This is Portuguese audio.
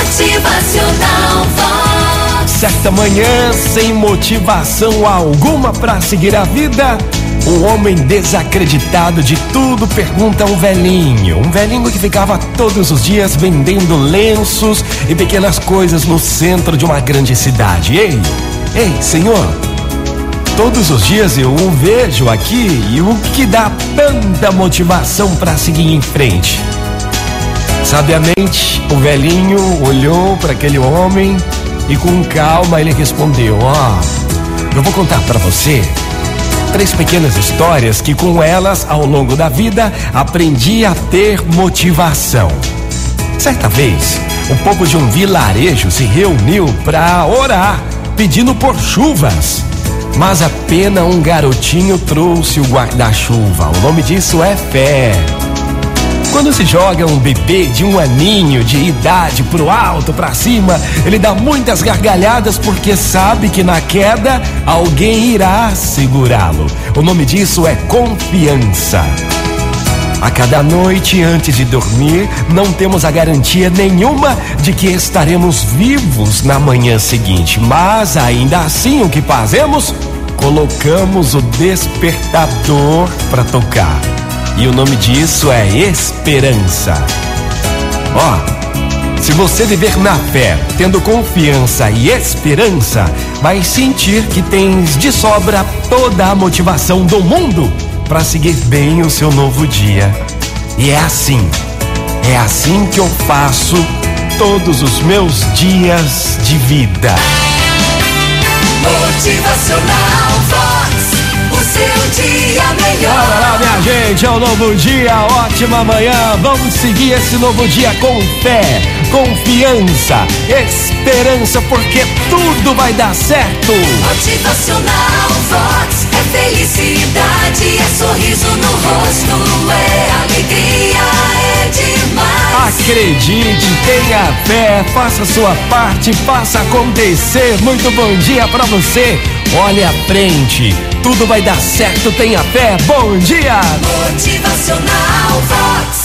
Motivacional Vox. Certa manhã, sem motivação alguma para seguir a vida, um homem desacreditado de tudo pergunta um velhinho. Um velhinho que ficava todos os dias vendendo lenços e pequenas coisas no centro de uma grande cidade. Ei, ei, senhor, todos os dias eu o vejo aqui e o que dá tanta motivação para seguir em frente? Sabiamente, o velhinho olhou para aquele homem e com calma ele respondeu: Ó, oh, eu vou contar para você três pequenas histórias que com elas, ao longo da vida, aprendi a ter motivação. Certa vez, o povo de um vilarejo se reuniu para orar, pedindo por chuvas. Mas apenas um garotinho trouxe o guarda-chuva. O nome disso é fé. Quando se joga um bebê de um aninho de idade pro alto, pra cima, ele dá muitas gargalhadas porque sabe que na queda alguém irá segurá-lo. O nome disso é confiança. A cada noite antes de dormir, não temos a garantia nenhuma de que estaremos vivos na manhã seguinte, mas ainda assim o que fazemos? Colocamos o despertador para tocar. E o nome disso é esperança. Ó, oh, se você viver na fé, tendo confiança e esperança, vai sentir que tens de sobra toda a motivação do mundo para seguir bem o seu novo dia. E é assim, é assim que eu faço todos os meus dias de vida. Motivacional minha gente, é um novo dia, ótima manhã. Vamos seguir esse novo dia com fé, confiança, esperança, porque tudo vai dar certo. Motivacional Vox é felicidade, é sorriso no rosto, é alegria, é demais. Acredite, tenha fé, faça sua parte, faça acontecer. Muito bom dia para você. Olhe à frente, tudo vai dar certo, tenha fé. Bom dia! Motivacional Vox.